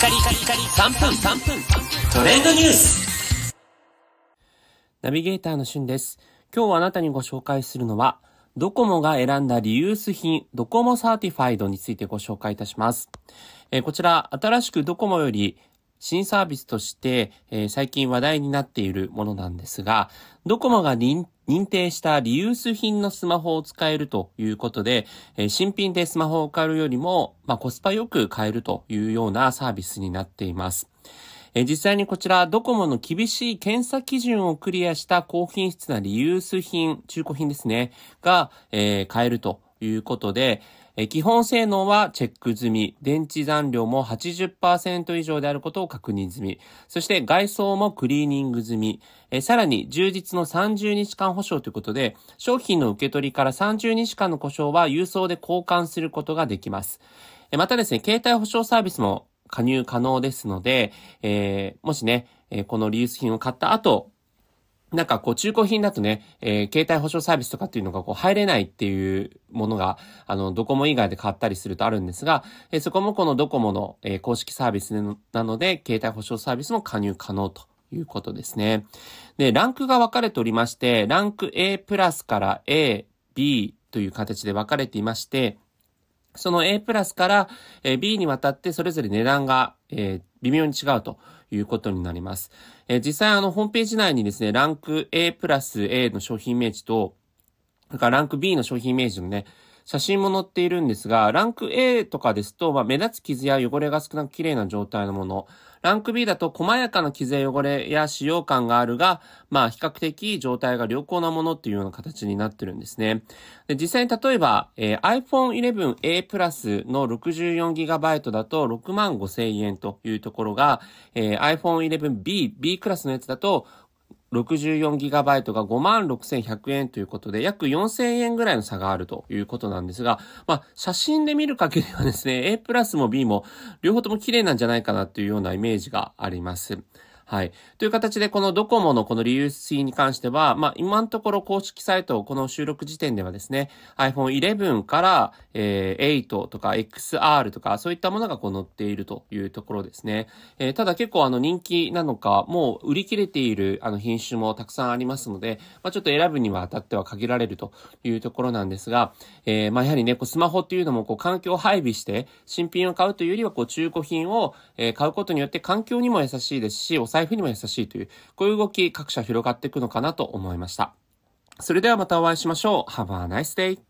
カリカリカリ3分3分トレンドニュースナビゲーターのしゅんです。今日あなたにご紹介するのは、ドコモが選んだリユース品、ドコモ Certified についてご紹介いたします。えーこちら、新しくドコモより新サービスとして、えー最近話題になっているものなんですが、ドコモが認認定したリユース品のスマホを使えるということで、えー新品でスマホを買うよりも、まあ、コスパよく買えるというようなサービスになっています。えー実際にこちら、ドコモの厳しい検査基準をクリアした高品質なリユース品、中古品ですね、が、えー買えるということで、え基本性能はチェック済み、電池残量も80%以上であることを確認済み、そして外装もクリーニング済み、えさらに充実の30日間保証ということで、商品の受け取りから30日間の故障は郵送で交換することができます。えまたですね、携帯保証サービスも加入可能ですので、えーもしね、えこのリユース品を買った後、なんかこう中古品だとね、えー携帯保証サービスとかっていうのがこう入れないっていうものが、あの、ドコモ以外で買ったりするとあるんですが、えーそこもこのドコモの、えー公式サービスなので、携帯保証サービスも加入可能ということですね。で、ランクが分かれておりまして、ランク A プラスから A、B という形で分かれていまして、その A プラスから B にわたってそれぞれ値段が、微妙に違うということになります。実際あのホームページ内にですね、ランク A プラス A の商品イメージと、それからランク B の商品イメージのね、写真も載っているんですが、ランク A とかですと、まあ、目立つ傷や汚れが少なく綺麗な状態のもの。ランク B だと細やかな傷や汚れや使用感があるが、まあ、比較的状態が良好なものっていうような形になってるんですね。で実際に例えば、えー iPhone 11A プラスの 64GB だと6万5千円というところが、えー iPhone 11B、B クラスのやつだと 64GB が56,100円ということで、約4,000円ぐらいの差があるということなんですが、まあ、写真で見る限りはですね、A プラスも B も両方とも綺麗なんじゃないかなというようなイメージがあります。はい。という形で、このドコモのこのリユース品に関しては、まあ、今のところ公式サイト、この収録時点ではですね、iPhone 11から、えー8とか XR とか、そういったものがこう載っているというところですね。えーただ結構あの人気なのか、もう売り切れているあの品種もたくさんありますので、まあ、ちょっと選ぶには当たっては限られるというところなんですが、えーまあ、やはりね、こうスマホっていうのもこう環境を配備して、新品を買うというよりはこう中古品を、え買うことによって環境にも優しいですし、お財布にも優しいという、こういう動き各社広がっていくのかなと思いました。それではまたお会いしましょう。Have a nice day!